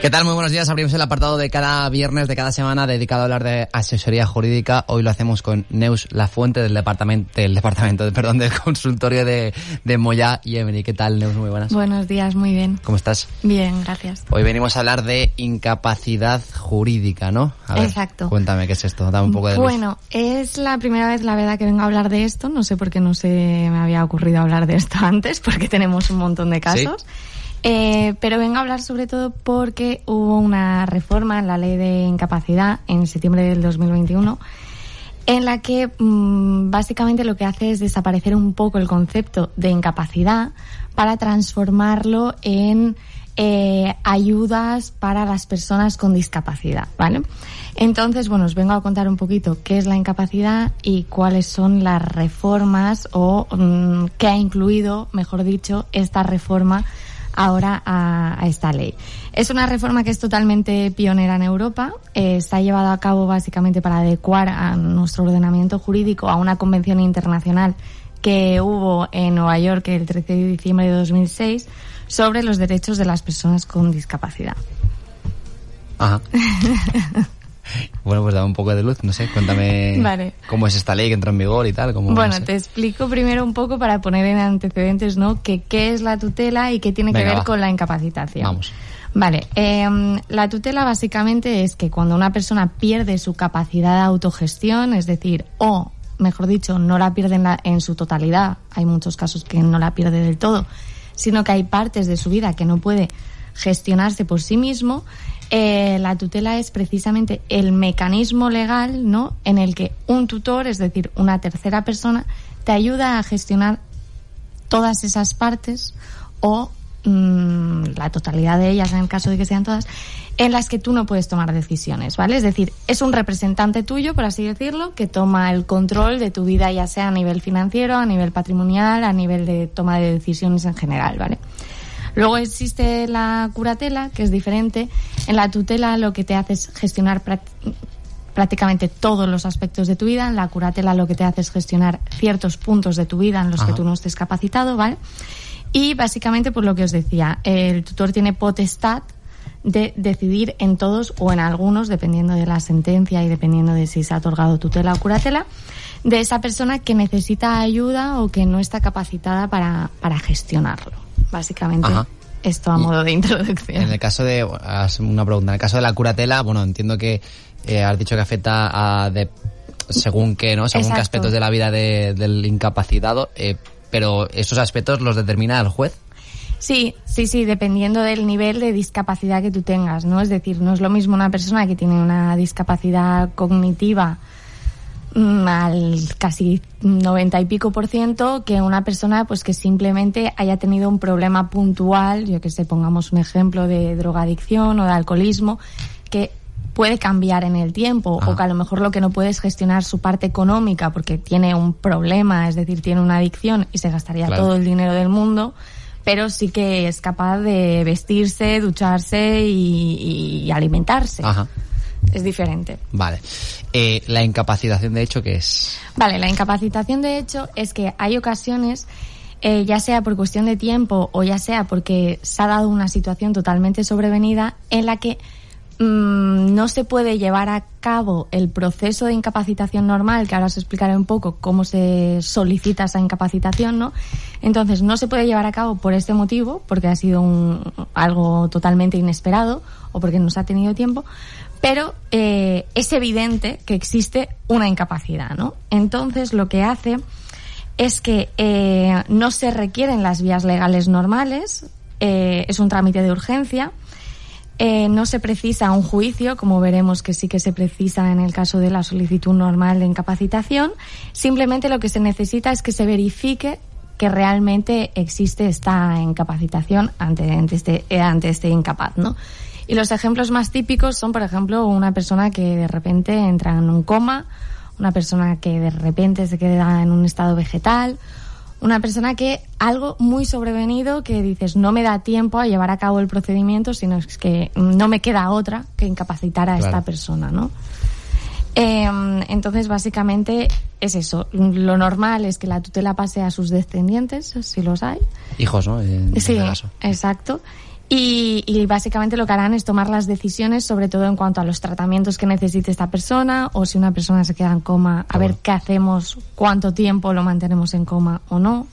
¿Qué tal? Muy buenos días. Abrimos el apartado de cada viernes de cada semana dedicado a hablar de asesoría jurídica. Hoy lo hacemos con Neus La Fuente del departamento, del departamento, perdón, del consultorio de, de Moya y Emily. ¿Qué tal, Neus? Muy buenas. Buenos días, muy bien. ¿Cómo estás? Bien, gracias. Hoy venimos a hablar de incapacidad jurídica, ¿no? A ver, Exacto. Cuéntame qué es esto. Dame un poco de luz. Bueno, es la primera vez, la verdad, que vengo a hablar de esto. No sé por qué no se me había ocurrido hablar de esto antes, porque tenemos un montón de casos. Eh, pero vengo a hablar sobre todo porque hubo una reforma en la ley de incapacidad en septiembre del 2021 en la que mm, básicamente lo que hace es desaparecer un poco el concepto de incapacidad para transformarlo en eh, ayudas para las personas con discapacidad, ¿vale? Entonces, bueno, os vengo a contar un poquito qué es la incapacidad y cuáles son las reformas o mm, qué ha incluido, mejor dicho, esta reforma ahora a, a, esta ley. Es una reforma que es totalmente pionera en Europa. Eh, se ha llevado a cabo básicamente para adecuar a nuestro ordenamiento jurídico a una convención internacional que hubo en Nueva York el 13 de diciembre de 2006 sobre los derechos de las personas con discapacidad. Ajá. Bueno, pues dame un poco de luz, no sé, cuéntame vale. cómo es esta ley que entró en vigor y tal. Cómo, bueno, no sé. te explico primero un poco para poner en antecedentes, ¿no? Que qué es la tutela y qué tiene Venga, que ver va. con la incapacitación. Vamos. Vale, eh, la tutela básicamente es que cuando una persona pierde su capacidad de autogestión, es decir, o mejor dicho, no la pierde en, la, en su totalidad, hay muchos casos que no la pierde del todo, sino que hay partes de su vida que no puede gestionarse por sí mismo, eh, la tutela es precisamente el mecanismo legal, ¿no? En el que un tutor, es decir, una tercera persona, te ayuda a gestionar todas esas partes o mmm, la totalidad de ellas, en el caso de que sean todas, en las que tú no puedes tomar decisiones, ¿vale? Es decir, es un representante tuyo, por así decirlo, que toma el control de tu vida, ya sea a nivel financiero, a nivel patrimonial, a nivel de toma de decisiones en general, ¿vale? Luego existe la curatela, que es diferente. En la tutela lo que te hace es gestionar prácticamente todos los aspectos de tu vida. En la curatela lo que te hace es gestionar ciertos puntos de tu vida en los Ajá. que tú no estés capacitado, ¿vale? Y básicamente, por lo que os decía, el tutor tiene potestad de decidir en todos o en algunos, dependiendo de la sentencia y dependiendo de si se ha otorgado tutela o curatela, de esa persona que necesita ayuda o que no está capacitada para, para gestionarlo. Básicamente, Ajá. esto a modo de introducción. En el caso de, una pregunta, en el caso de la curatela, bueno, entiendo que eh, has dicho que afecta a de, según qué, ¿no? Según Exacto. qué aspectos de la vida de, del incapacitado, eh, pero esos aspectos los determina el juez. Sí, sí, sí, dependiendo del nivel de discapacidad que tú tengas, ¿no? Es decir, no es lo mismo una persona que tiene una discapacidad cognitiva al casi 90 y pico por ciento que una persona pues que simplemente haya tenido un problema puntual, yo que sé, pongamos un ejemplo de drogadicción o de alcoholismo, que puede cambiar en el tiempo o que a lo mejor lo que no puede es gestionar su parte económica porque tiene un problema, es decir, tiene una adicción y se gastaría Claro. todo el dinero del mundo, pero sí que es capaz de vestirse, ducharse y, y alimentarse. Ajá. Es diferente. Vale. Eh, la incapacitación, de hecho, ¿qué es? Vale, la incapacitación de hecho es que hay ocasiones, eh, ya sea por cuestión de tiempo o ya sea porque se ha dado una situación totalmente sobrevenida en la que mmm, no se puede llevar a cabo el proceso de incapacitación normal, que ahora os explicaré un poco cómo se solicita esa incapacitación, ¿no? Entonces, no se puede llevar a cabo por este motivo, porque ha sido un, algo totalmente inesperado o porque no se ha tenido tiempo, pero eh, es evidente que existe una incapacidad, ¿no? Entonces, lo que hace es que eh, no se requieren las vías legales normales, eh, es un trámite de urgencia, eh, no se precisa un juicio, como veremos que sí que se precisa en el caso de la solicitud normal de incapacitación. Simplemente lo que se necesita es que se verifique que realmente existe esta incapacitación ante, este, eh, ante este incapaz, ¿no? Y los ejemplos más típicos son, por ejemplo, una persona que de repente entra en un coma, una persona que de repente se queda en un estado vegetal, una persona que algo muy sobrevenido que dices no me da tiempo a llevar a cabo el procedimiento, sino es que no me queda otra que incapacitar a esta persona, ¿no? Em, entonces, básicamente es eso. Lo normal es que la tutela pase a sus descendientes, si los hay. Hijos, ¿no? En sí, este caso. exacto. Y, y, básicamente lo que harán es tomar las decisiones, sobre todo en cuanto a los tratamientos que necesite esta persona, o si una persona se queda en coma, a ver qué hacemos, cuánto tiempo lo mantenemos en coma o no.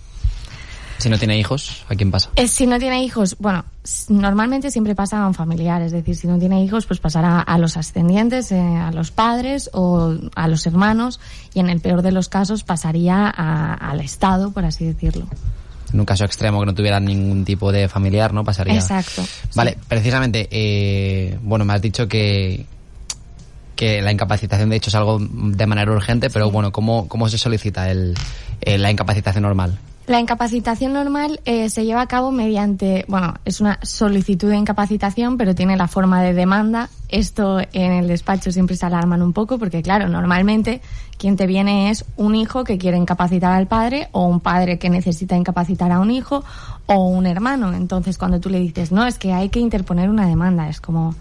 Si no tiene hijos, ¿a quién pasa? Eh, si no tiene hijos, bueno, normalmente siempre pasa a un familiar, es decir, si no tiene hijos, pues pasará a los ascendientes, eh, a los padres o a los hermanos, y en el peor de los casos pasaría a, al Estado, por así decirlo. En un caso extremo que no tuviera ningún tipo de familiar, ¿no? Pasaría. Exacto. Vale, sí. precisamente, eh, bueno, me has dicho que que la incapacitación de hecho es algo de manera urgente, pero bueno, ¿cómo, cómo se solicita el, el la incapacitación normal? La incapacitación normal eh, se lleva a cabo mediante, bueno, es una solicitud de incapacitación, pero tiene la forma de demanda. Esto en el despacho siempre se alarman un poco porque, claro, normalmente quien te viene es un hijo que quiere incapacitar al padre o un padre que necesita incapacitar a un hijo o un hermano. Entonces, cuando tú le dices, no, es que hay que interponer una demanda, es como,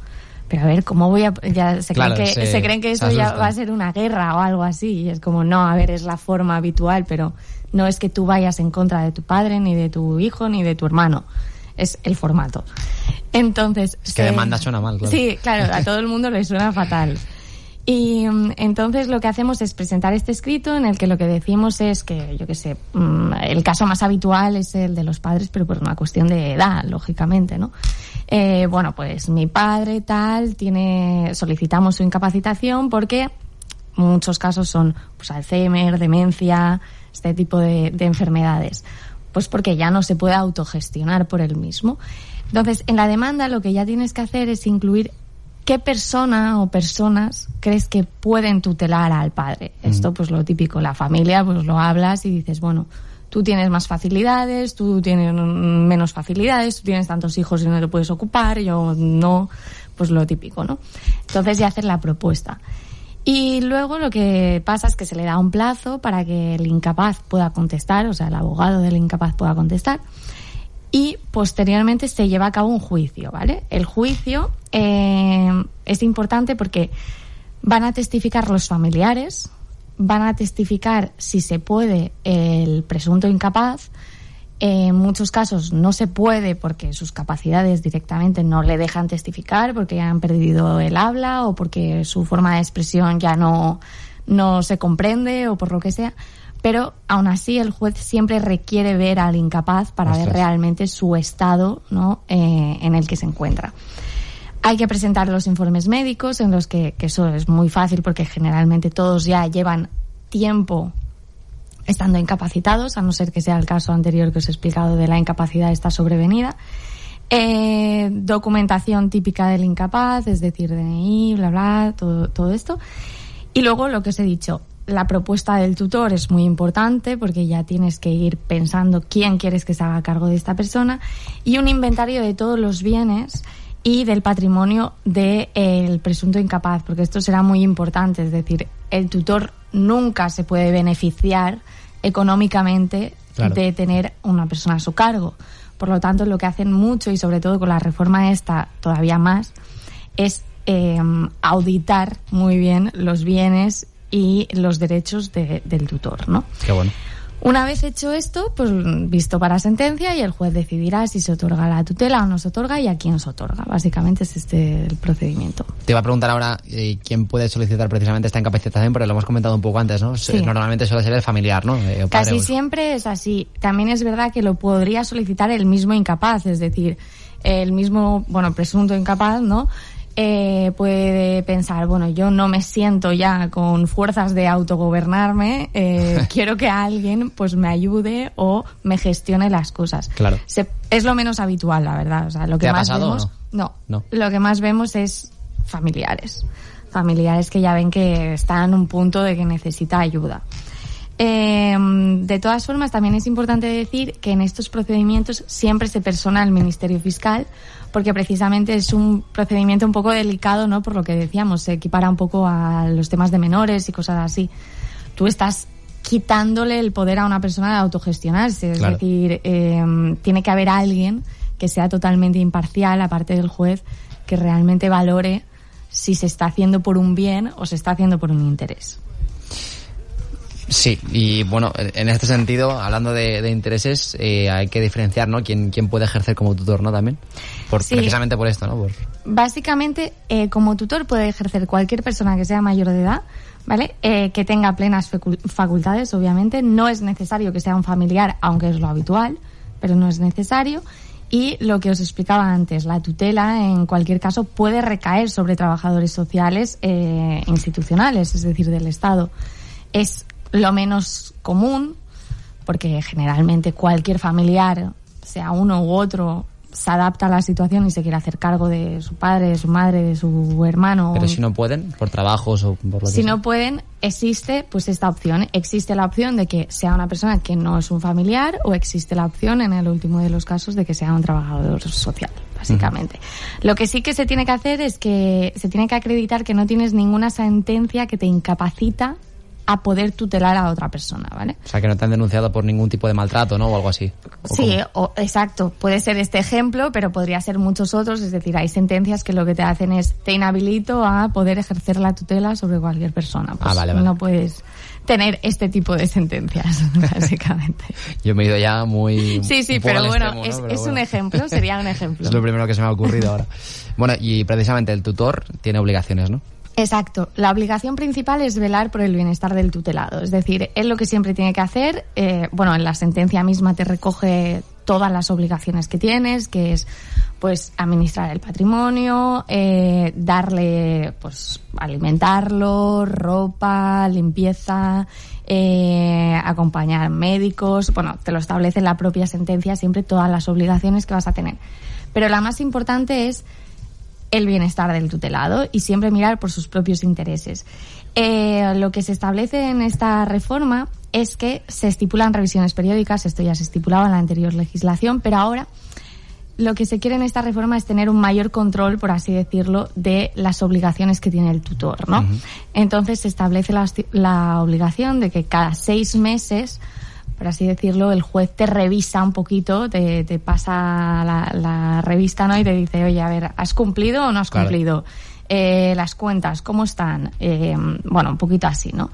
pero a ver, ¿cómo voy a...? Ya se, Claro, creen, que, se- se creen que eso ya va a ser una guerra o algo así. Y es como, no, a ver, es la forma habitual, pero no es que tú vayas en contra de tu padre, ni de tu hijo, ni de tu hermano. Es el formato. Entonces... Es que demanda suena mal, claro. Sí, claro, a todo el mundo le suena fatal. Y mm, entonces lo que hacemos es presentar este escrito en el que lo que decimos es que, yo qué sé, mm, el caso más habitual es el de los padres, pero por una cuestión de edad, lógicamente, ¿no? Eh, bueno, pues mi padre tal tiene, solicitamos su incapacitación porque muchos casos son pues Alzheimer, demencia, este tipo de, de enfermedades. Pues porque ya no se puede autogestionar por él mismo. Entonces, en la demanda lo que ya tienes que hacer es incluir qué persona o personas crees que pueden tutelar al padre. Esto, pues lo típico, la familia, pues lo hablas y dices, bueno, tú tienes más facilidades, tú tienes mm, menos facilidades, tú tienes tantos hijos y no te puedes ocupar, yo no, pues lo típico, ¿no? Entonces ya hacer la propuesta. Y luego lo que pasa es que se le da un plazo para que el incapaz pueda contestar, o sea, el abogado del incapaz pueda contestar. Y posteriormente se lleva a cabo un juicio, ¿vale? El juicio eh, es importante porque van a testificar los familiares, van a testificar si se puede el presunto incapaz. En muchos casos no se puede porque sus capacidades directamente no le dejan testificar porque han perdido el habla o porque su forma de expresión ya no, no se comprende o por lo que sea. Pero aún así el juez siempre requiere ver al incapaz para ver realmente su estado ¿no? Eh, en el que se encuentra. Hay que presentar los informes médicos en los que, que eso es muy fácil porque generalmente todos ya llevan tiempo estando incapacitados, a no ser que sea el caso anterior que os he explicado de la incapacidad esta sobrevenida. Eh, documentación típica del incapaz, es decir, DNI, bla, bla, todo, todo esto. Y luego lo que os he dicho, la propuesta del tutor es muy importante porque ya tienes que ir pensando quién quieres que se haga cargo de esta persona y un inventario de todos los bienes y del patrimonio del presunto incapaz, porque esto será muy importante, es decir, el tutor nunca se puede beneficiar económicamente Claro. de tener una persona a su cargo. Por lo tanto, lo que hacen mucho y sobre todo con la reforma esta todavía más es eh, auditar muy bien los bienes y los derechos de- del tutor, ¿no? Qué bueno. Una vez hecho esto, pues visto para sentencia y el juez decidirá si se otorga la tutela o no se otorga y a quién se otorga. Básicamente es este el procedimiento. Te iba a preguntar ahora eh, quién puede solicitar precisamente esta incapacitación, porque lo hemos comentado un poco antes, ¿no? Sí. Normalmente suele ser el familiar, ¿no? Eh, padre Casi siempre es así. También es verdad que lo podría solicitar el mismo incapaz, es decir, el mismo, bueno, presunto incapaz, ¿no? Eh, puede pensar, bueno, yo no me siento ya con fuerzas de autogobernarme, eh, quiero que alguien pues me ayude o me gestione las cosas. Claro. Se- es lo menos habitual, la verdad. O sea, lo que ¿Te ha más pasado vemos, no, No. lo que más vemos es familiares, familiares que ya ven que están en un punto de que necesita ayuda. Em, de todas formas, también es importante decir que en estos procedimientos siempre se persona el Ministerio Fiscal, porque precisamente es un procedimiento un poco delicado, ¿no? Por lo que decíamos, se equipara un poco a los temas de menores y cosas así. Tú estás quitándole el poder a una persona de autogestionarse, es decir, em, tiene que haber alguien que sea totalmente imparcial, aparte del juez, que realmente valore si se está haciendo por un bien o se está haciendo por un interés. Sí, y bueno, en este sentido, hablando de, intereses, eh, hay que diferenciar, ¿no? ¿Quién, quién puede ejercer como tutor, ¿no? También. Por, Precisamente por esto, ¿no? Básicamente, eh, como tutor puede ejercer cualquier persona que sea mayor de edad, ¿vale? Eh, que tenga plenas facultades, obviamente. No es necesario que sea un familiar, aunque es lo habitual, pero no es necesario. Y lo que os explicaba antes, la tutela en cualquier caso puede recaer sobre trabajadores sociales eh, institucionales, es decir, del Estado. Es lo menos común, porque generalmente cualquier familiar, sea uno u otro, se adapta a la situación y se quiere hacer cargo de su padre, de su madre, de su hermano. Pero si no pueden, por trabajos o por lo que Si no pueden, existe pues esta opción. Existe la opción de que sea una persona que no es un familiar o existe la opción, en el último de los casos, de que sea un trabajador social, básicamente. Lo que sí que se tiene que hacer es que se tiene que acreditar que no tienes ninguna sentencia que te incapacita a poder tutelar a otra persona, ¿vale? O sea, que no te han denunciado por ningún tipo de maltrato, ¿no? O algo así. sí, exacto. Puede ser este ejemplo, pero podría ser muchos otros. Es decir, hay sentencias que lo que te hacen es te inhabilito a poder ejercer la tutela sobre cualquier persona. ah, pues vale, vale. No puedes tener este tipo de sentencias, básicamente. Yo me he ido ya muy... Sí, sí, pero bueno, es, un ejemplo, sería un ejemplo. es lo primero que se me ha ocurrido ahora. Bueno, y precisamente el tutor tiene obligaciones, ¿no? Exacto. La obligación principal es velar por el bienestar del tutelado. Es decir, es lo que siempre tiene que hacer. Eh, bueno, en la sentencia misma te recoge todas las obligaciones que tienes, que es pues administrar el patrimonio, eh, darle, pues alimentarlo, ropa, limpieza, eh, acompañar médicos. Bueno, te lo establece la propia sentencia siempre todas las obligaciones que vas a tener. Pero la más importante es el bienestar del tutelado y siempre mirar por sus propios intereses. Eh, lo que se establece en esta reforma es que se estipulan revisiones periódicas, esto ya se estipulaba en la anterior legislación, pero ahora lo que se quiere en esta reforma es tener un mayor control, por así decirlo, de las obligaciones que tiene el tutor, ¿no? Entonces se establece la, la obligación de que cada seis meses por así decirlo, el juez te revisa un poquito, te, te pasa la, revista ¿no? y te dice, oye, a ver, ¿has cumplido o no has cumplido? Eh, las cuentas, ¿cómo están? Eh, bueno, un poquito así, ¿no?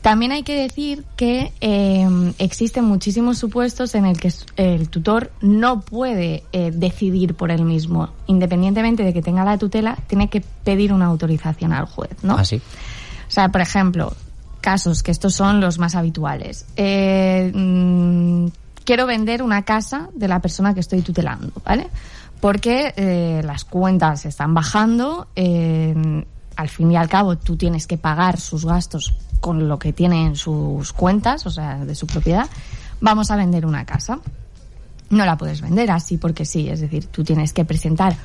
También hay que decir que eh, existen muchísimos supuestos en el que el tutor no puede decidir por él mismo. Independientemente de que tenga la tutela, tiene que pedir una autorización al juez, ¿no? Así. ¿Ah, o sea, por ejemplo, casos, que estos son los más habituales. Eh, mm, quiero vender una casa de la persona que estoy tutelando, ¿vale? Porque eh, las cuentas están bajando, al fin y al cabo tú tienes que pagar sus gastos con lo que tiene en sus cuentas, o sea, de su propiedad. Vamos a vender una casa. No la puedes vender así porque sí, es decir, tú tienes que presentar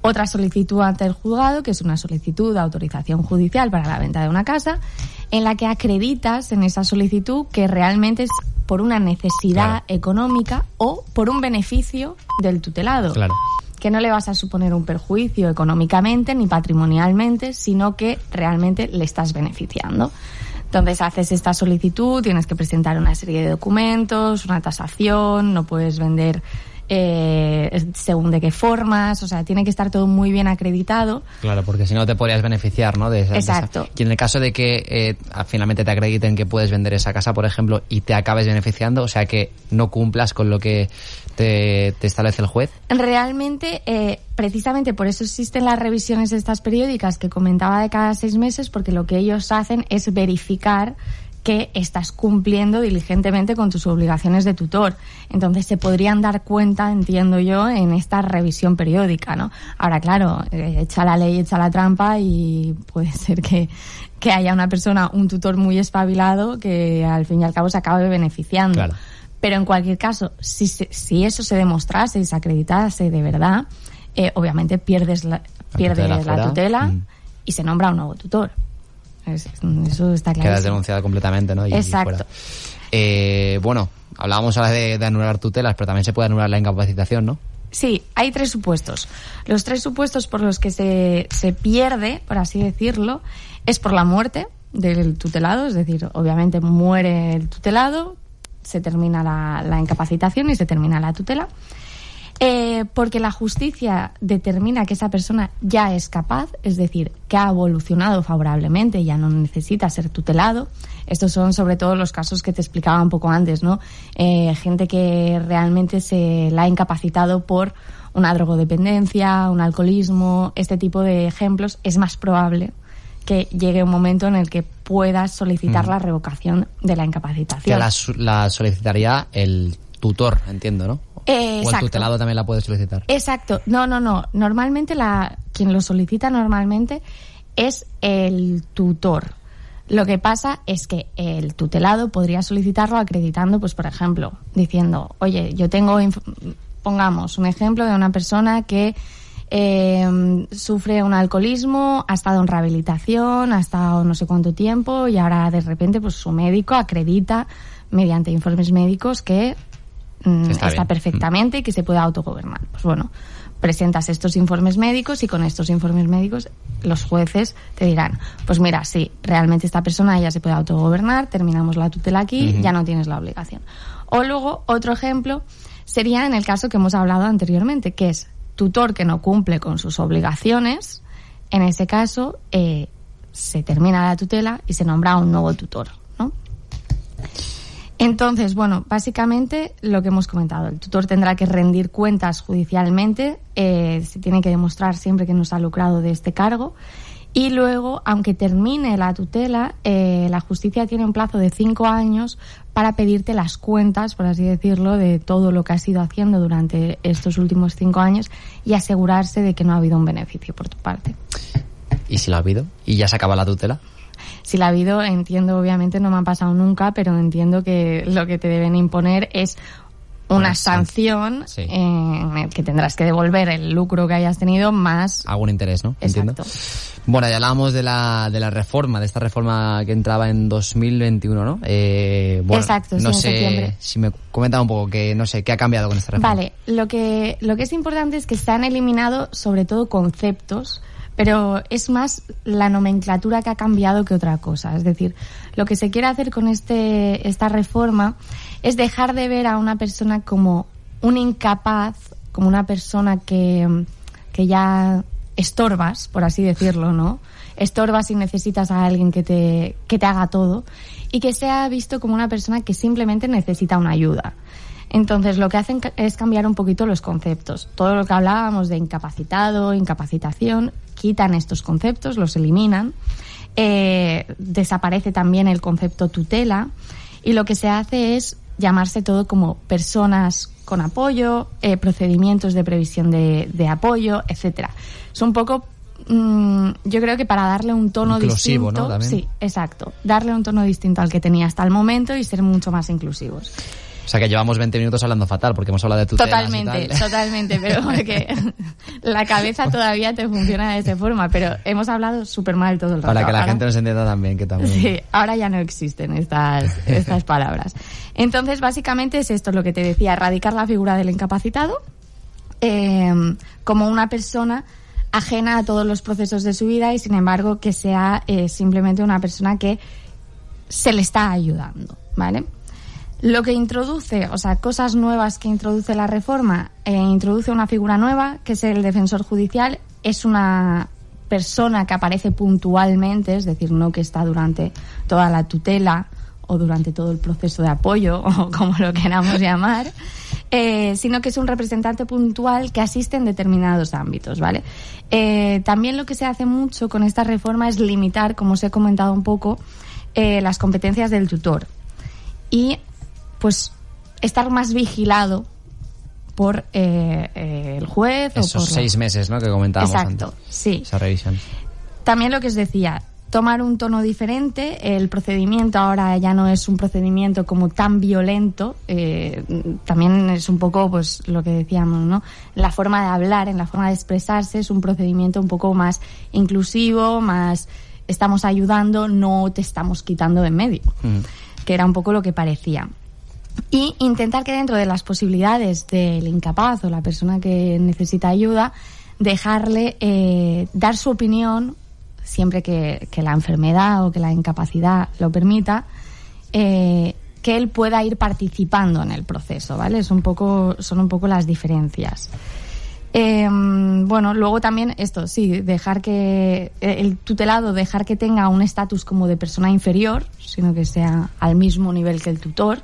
otra solicitud ante el juzgado, que es una solicitud de autorización judicial para la venta de una casa, en la que acreditas en esa solicitud que realmente es por una necesidad económica o por un beneficio del tutelado. Claro. Que no le vas a suponer un perjuicio económicamente ni patrimonialmente, sino que realmente le estás beneficiando. Entonces haces esta solicitud, tienes que presentar una serie de documentos, una tasación, no puedes vender eh, según de qué formas, o sea, tiene que estar todo muy bien acreditado. Claro, porque si no te podrías beneficiar, ¿no? De Exacto. Y en el caso de que eh, finalmente te acrediten que puedes vender esa casa, por ejemplo, y te acabes beneficiando, o sea, que no cumplas con lo que te, establece el juez. Realmente, eh, precisamente por eso existen las revisiones estas periódicas que comentaba de cada seis meses, porque lo que ellos hacen es verificar que estás cumpliendo diligentemente con tus obligaciones de tutor. Entonces se podrían dar cuenta, entiendo yo, en esta revisión periódica, ¿no? Ahora, claro, eh, echa la ley, echa la trampa y puede ser que, que haya una persona, un tutor muy espabilado que al fin y al cabo se acabe beneficiando. Pero en cualquier caso, si, si eso se demostrase y se acreditase de verdad, eh, obviamente pierdes la, pierdes la tutela, mm. y se nombra un nuevo tutor. Eso está claro. Quedas denunciada completamente, ¿no? Exacto. Eh, bueno, hablábamos ahora de, de anular tutelas, pero también se puede anular la incapacitación, ¿no? Sí, hay tres supuestos. Los tres supuestos por los que se, se pierde, por así decirlo, es por la muerte del tutelado, es decir, obviamente muere el tutelado, se termina la, la incapacitación y se termina la tutela. Eh, porque la justicia determina que esa persona ya es capaz, es decir, que ha evolucionado favorablemente, ya no necesita ser tutelado. Estos son sobre todo los casos que te explicaba un poco antes, ¿no? Eh, gente que realmente se la ha incapacitado por una drogodependencia, un alcoholismo, este tipo de ejemplos, es más probable que llegue un momento en el que puedas solicitar la revocación de la incapacitación. Que la, la solicitaría el tutor, entiendo, ¿no? Eh, o el tutelado también la puede solicitar. Exacto. No, no, no. Normalmente la quien lo solicita normalmente es el tutor. Lo que pasa es que el tutelado podría solicitarlo acreditando, pues por ejemplo, diciendo, oye, yo tengo, pongamos un ejemplo de una persona que eh, sufre un alcoholismo, ha estado en rehabilitación, ha estado no sé cuánto tiempo y ahora de repente pues su médico acredita mediante informes médicos que Mm, está, perfectamente y que se puede autogobernar. Pues bueno, presentas estos informes médicos y con estos informes médicos los jueces te dirán, pues mira, sí, realmente esta persona ya se puede autogobernar, terminamos la tutela aquí, ya no tienes la obligación. O luego, otro ejemplo sería en el caso que hemos hablado anteriormente, que es tutor que no cumple con sus obligaciones, en ese caso eh, se termina la tutela y se nombra un nuevo tutor. Entonces, bueno, básicamente lo que hemos comentado, el tutor tendrá que rendir cuentas judicialmente, eh, se tiene que demostrar siempre que no se ha lucrado de este cargo y luego, aunque termine la tutela, eh, la justicia tiene un plazo de cinco años para pedirte las cuentas, por así decirlo, de todo lo que has ido haciendo durante estos últimos cinco años y asegurarse de que no ha habido un beneficio por tu parte. ¿Y si lo ha habido? ¿Y ya se acaba la tutela? Si la ha habido, entiendo, obviamente no me ha pasado nunca, pero entiendo que lo que te deben imponer es una sanción en el que tendrás que devolver el lucro que hayas tenido más algún interés, ¿no? Entiendo. Bueno, ya hablábamos de la, de la reforma, de esta reforma que entraba en 2021, ¿no? Eh, bueno, Exacto, no sé si me comenta un poco que no sé qué ha cambiado con esta reforma. Vale, lo que lo que es importante es que se han eliminado sobre todo conceptos pero es más la nomenclatura que ha cambiado que otra cosa. Es decir, lo que se quiere hacer con este, esta reforma es dejar de ver a una persona como un incapaz, como una persona que, que ya estorbas, por así decirlo, ¿no? Estorbas y necesitas a alguien que te, que te haga todo y que sea visto como una persona que simplemente necesita una ayuda. Entonces, lo que hacen es cambiar un poquito los conceptos. Todo lo que hablábamos de incapacitado, incapacitación, quitan estos conceptos, los eliminan. Eh, desaparece también el concepto tutela y lo que se hace es llamarse todo como personas con apoyo, eh, procedimientos de previsión de, apoyo, etcétera. Es un poco, mm, yo creo que para darle un tono distinto, sí, exacto, darle un tono distinto al que tenía hasta el momento y ser mucho más inclusivos. O sea que llevamos 20 minutos hablando fatal porque hemos hablado de tutelas Totalmente, totalmente, pero porque la cabeza todavía te funciona de esa forma, pero hemos hablado súper mal todo el rato. Para que la gente nos entienda también, que también. Sí, ahora ya no existen estas, estas palabras. Entonces, básicamente es esto lo que te decía, erradicar la figura del incapacitado eh, como una persona ajena a todos los procesos de su vida y sin embargo que sea eh, simplemente una persona que se le está ayudando, ¿vale? Lo que introduce, o sea, cosas nuevas que introduce la reforma, eh, introduce una figura nueva, que es el defensor judicial. Es una persona que aparece puntualmente, es decir, no que está durante toda la tutela o durante todo el proceso de apoyo, o como lo queramos llamar, eh, sino que es un representante puntual que asiste en determinados ámbitos, ¿vale? Eh, también lo que se hace mucho con esta reforma es limitar, como os he comentado un poco, las competencias del tutor. Y pues estar más vigilado por eh, eh, el juez Esos o por seis meses, ¿no? Que comentábamos Exacto, sí. Esa revisión. También lo que os decía, tomar un tono diferente. El procedimiento ahora ya no es un procedimiento como tan violento. Eh, también es un poco, pues, lo que decíamos, ¿no? La forma de hablar, en la forma de expresarse, es un procedimiento un poco más inclusivo, más estamos ayudando, no te estamos quitando de en medio, Mm. que era un poco lo que parecía. Y intentar que dentro de las posibilidades del incapaz o la persona que necesita ayuda, dejarle eh, dar su opinión, siempre que, la enfermedad o que la incapacidad lo permita, eh, que él pueda ir participando en el proceso, ¿vale? Es un poco, son un poco las diferencias. Eh, bueno, luego también esto, sí, dejar que eh, el tutelado, dejar que tenga un estatus como de persona inferior, sino que sea al mismo nivel que el tutor.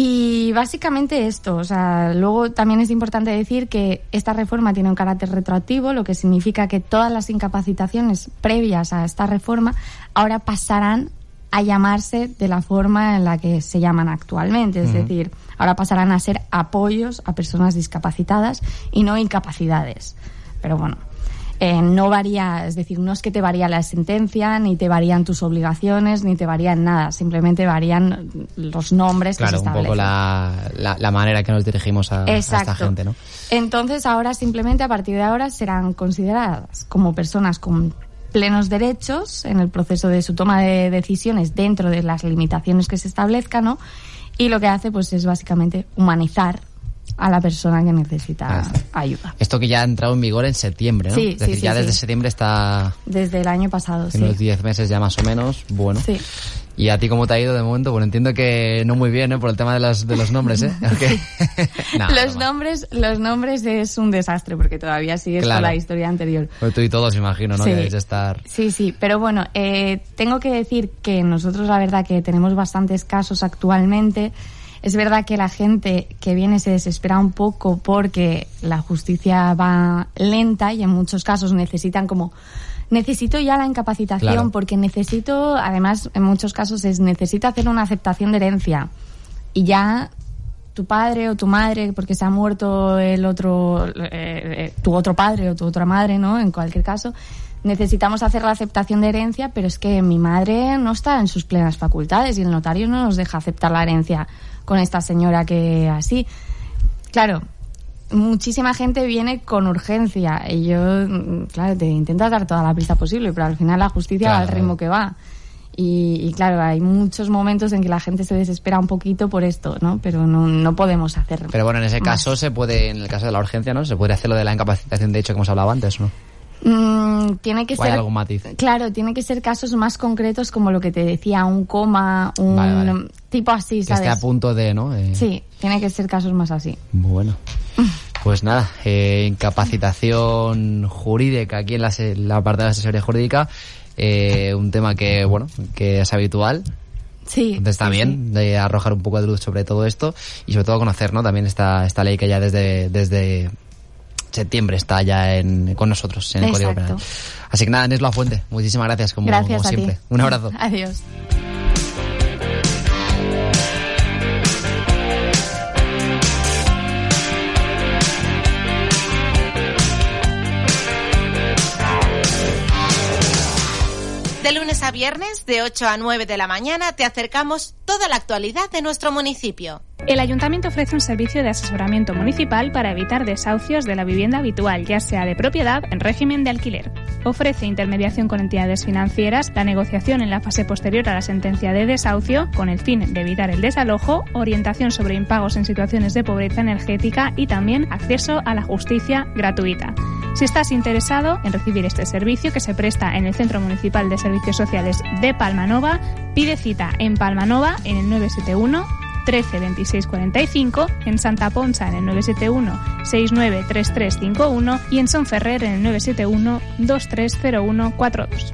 Y básicamente esto, o sea, luego también es importante decir que esta reforma tiene un carácter retroactivo, lo que significa que todas las incapacitaciones previas a esta reforma ahora pasarán a llamarse de la forma en la que se llaman actualmente, es decir, ahora pasarán a ser apoyos a personas discapacitadas y no incapacidades. Pero bueno, eh, no varía, es decir, no es que te varía la sentencia, ni te varían tus obligaciones, ni te varían nada, simplemente varían los nombres que Claro, se un establecen. poco la, la, la manera que nos dirigimos a, esta gente, ¿no? Entonces ahora simplemente a partir de ahora serán consideradas como personas con plenos derechos en el proceso de su toma de decisiones dentro de las limitaciones que se establezcan, ¿no? Y lo que hace pues es básicamente humanizar a la persona que Ah, necesita está. ayuda. Esto que ya ha entrado en vigor en septiembre, ¿no? Sí, es decir, sí, ya sí, desde septiembre está Desde el año pasado, en sí. unos 10 meses ya más o menos, bueno. Sí. ¿Y a ti cómo te ha ido de momento? Bueno, entiendo que no muy bien, ¿eh? Por el tema de los, de los nombres, ¿eh? Los nombres, los nombres es un desastre porque todavía sigues Claro. con la historia anterior. Pues tú y todos, imagino, ¿no? Sí. Que estar... Sí, sí, pero bueno, eh, tengo que decir que nosotros la verdad que tenemos bastantes casos actualmente. Es verdad que la gente que viene se desespera un poco porque la justicia va lenta y en muchos casos necesitan como necesito ya la incapacitación Claro. porque necesito, además en muchos casos es necesito hacer una aceptación de herencia. Y ya tu padre o tu madre porque se ha muerto el otro eh, eh, tu otro padre o tu otra madre no en cualquier caso necesitamos hacer la aceptación de herencia pero es que mi madre no está en sus plenas facultades y el notario no nos deja aceptar la herencia con esta señora que así claro muchísima gente viene con urgencia y yo mm, claro te intentas dar toda la prisa posible pero al final la justicia va al ritmo que va y, y claro, hay muchos momentos en que la gente se desespera un poquito por esto, ¿no? Pero no, no podemos hacer. Pero bueno, en ese más. caso se puede, en el caso de la urgencia, ¿no? Se puede hacer lo de la incapacitación de hecho que hemos hablado antes, ¿no? Mm, tiene que ¿O hay ser. algún matiz? Claro, tiene que ser casos más concretos como lo que te decía, un coma, un Vale, vale. Tipo así, Que ¿sabes? esté a punto de, ¿no? Eh, Sí, tiene que ser casos más así. Bueno. Pues nada, eh, incapacitación jurídica aquí en la, la parte de la asesoría jurídica, eh, un tema que, bueno, que es habitual. Sí. Entonces está sí, bien de arrojar un poco de luz sobre todo esto y sobre todo conocer, ¿no? También esta, esta ley que ya desde, desde septiembre está ya en, con nosotros en el Código. Penal. Así que nada, Neslo Fuente, muchísimas gracias sí. como, Gracias como a siempre. ti. Un abrazo. Adiós. De lunes a viernes, de 8 a 9 de la mañana, te acercamos toda la actualidad de nuestro municipio. El ayuntamiento ofrece un servicio de asesoramiento municipal para evitar desahucios de la vivienda habitual, ya sea de propiedad en régimen de alquiler. Ofrece intermediación con entidades financieras, la negociación en la fase posterior a la sentencia de desahucio, con el fin de evitar el desalojo, orientación sobre impagos en situaciones de pobreza energética y también acceso a la justicia gratuita. Si estás interesado en recibir este servicio que se presta en el Centro Municipal de Servicios Sociales de Palmanova, pide cita en Palmanova en el 971 13 26 45, en Santa Ponsa en el 971 69 3351 y en Son Ferrer en el 971 2301 42.